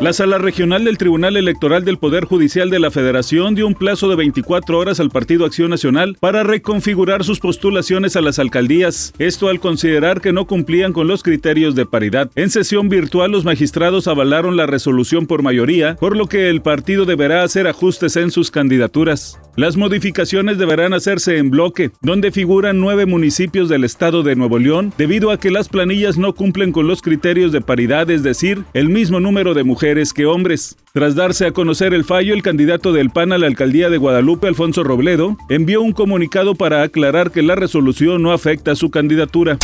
La Sala Regional del Tribunal Electoral del Poder Judicial de la Federación dio un plazo de 24 horas al Partido Acción Nacional para reconfigurar sus postulaciones a las alcaldías, esto al considerar que no cumplían con los criterios de paridad. En sesión virtual los magistrados avalaron la resolución por mayoría, por lo que el partido deberá hacer ajustes en sus candidaturas. Las modificaciones deberán hacerse en bloque, donde figuran nueve municipios del estado de Nuevo León, debido a que las planillas no cumplen con los criterios de paridad, es decir, el mismo número de mujeres que hombres. Tras darse a conocer el fallo, el candidato del PAN a la alcaldía de Guadalupe, Alfonso Robledo, envió un comunicado para aclarar que la resolución no afecta a su candidatura.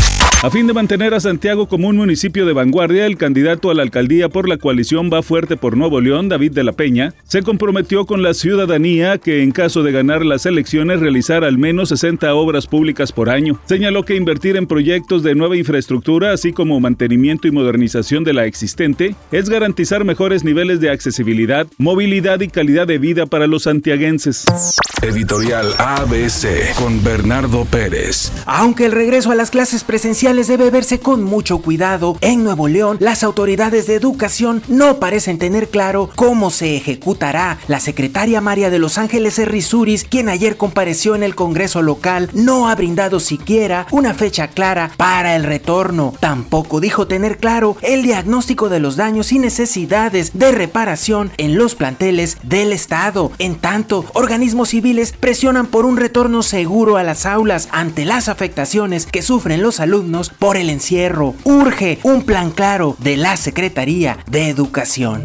A fin de mantener a Santiago como un municipio de vanguardia, el candidato a la alcaldía por la coalición Va Fuerte por Nuevo León, David de la Peña, se comprometió con la ciudadanía que en caso de ganar las elecciones realizar al menos 60 obras públicas por año. Señaló que invertir en proyectos de nueva infraestructura, así como mantenimiento y modernización de la existente, es garantizar mejores niveles de accesibilidad, movilidad y calidad de vida para los santiaguenses. Editorial ABC con Bernardo Pérez. Aunque el regreso a las clases presenciales debe verse con mucho cuidado. En Nuevo León, las autoridades de educación no parecen tener claro cómo se ejecutará. La secretaria María de Los Ángeles Errizuris, quien ayer compareció en el Congreso local, no ha brindado siquiera una fecha clara para el retorno. Tampoco dijo tener claro el diagnóstico de los daños y necesidades de reparación en los planteles del Estado. En tanto, organismos civiles presionan por un retorno seguro a las aulas ante las afectaciones que sufren los alumnos por el encierro. Urge un plan claro de la Secretaría de Educación.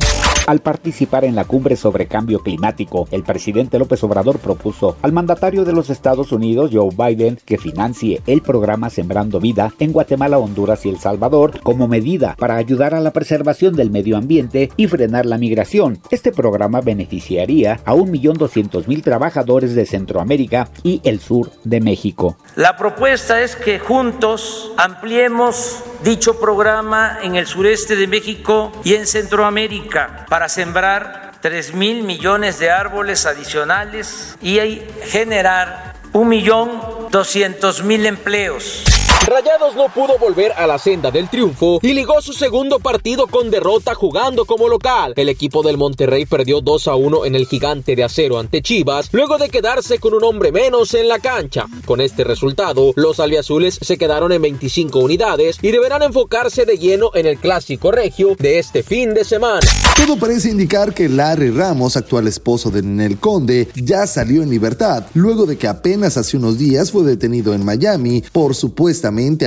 Al participar en la cumbre sobre cambio climático, el presidente López Obrador propuso al mandatario de los Estados Unidos, Joe Biden, que financie el programa Sembrando Vida en Guatemala, Honduras y El Salvador como medida para ayudar a la preservación del medio ambiente y frenar la migración. Este programa beneficiaría a 1.200.000 trabajadores de Centroamérica y el sur de México. La propuesta es que juntos ampliemos dicho programa en el sureste de México y en Centroamérica para sembrar 3 mil millones de árboles adicionales y generar un millón doscientos mil empleos. Rayados no pudo volver a la senda del triunfo y ligó su segundo partido con derrota jugando como local. El equipo del Monterrey perdió 2 a 1 en el gigante de acero ante Chivas, luego de quedarse con un hombre menos en la cancha. Con este resultado, los albiazules se quedaron en 25 unidades y deberán enfocarse de lleno en el clásico regio de este fin de semana. Todo parece indicar que Larry Ramos, actual esposo de Nenel Conde, ya salió en libertad, luego de que apenas hace unos días fue detenido en Miami por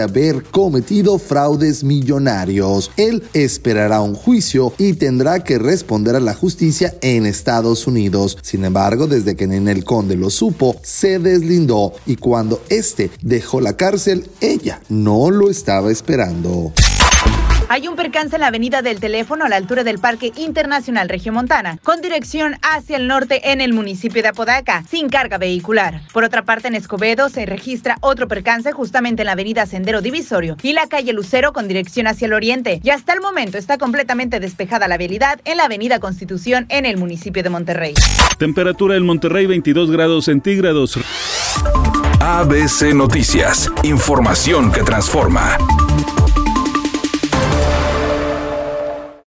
haber cometido fraudes millonarios. Él esperará un juicio y tendrá que responder a la justicia en Estados Unidos. Sin embargo, desde que Nenel Conde lo supo, se deslindó y cuando este dejó la cárcel, ella no lo estaba esperando. Hay un percance en la avenida del teléfono a la altura del Parque Internacional Regiomontana, con dirección hacia el norte en el municipio de Apodaca, sin carga vehicular. Por otra parte, en Escobedo se registra otro percance justamente en la avenida Sendero Divisorio y la calle Lucero con dirección hacia el oriente. Y hasta el momento está completamente despejada la vialidad en la avenida Constitución en el municipio de Monterrey. Temperatura en Monterrey 22 grados centígrados. ABC Noticias, información que transforma.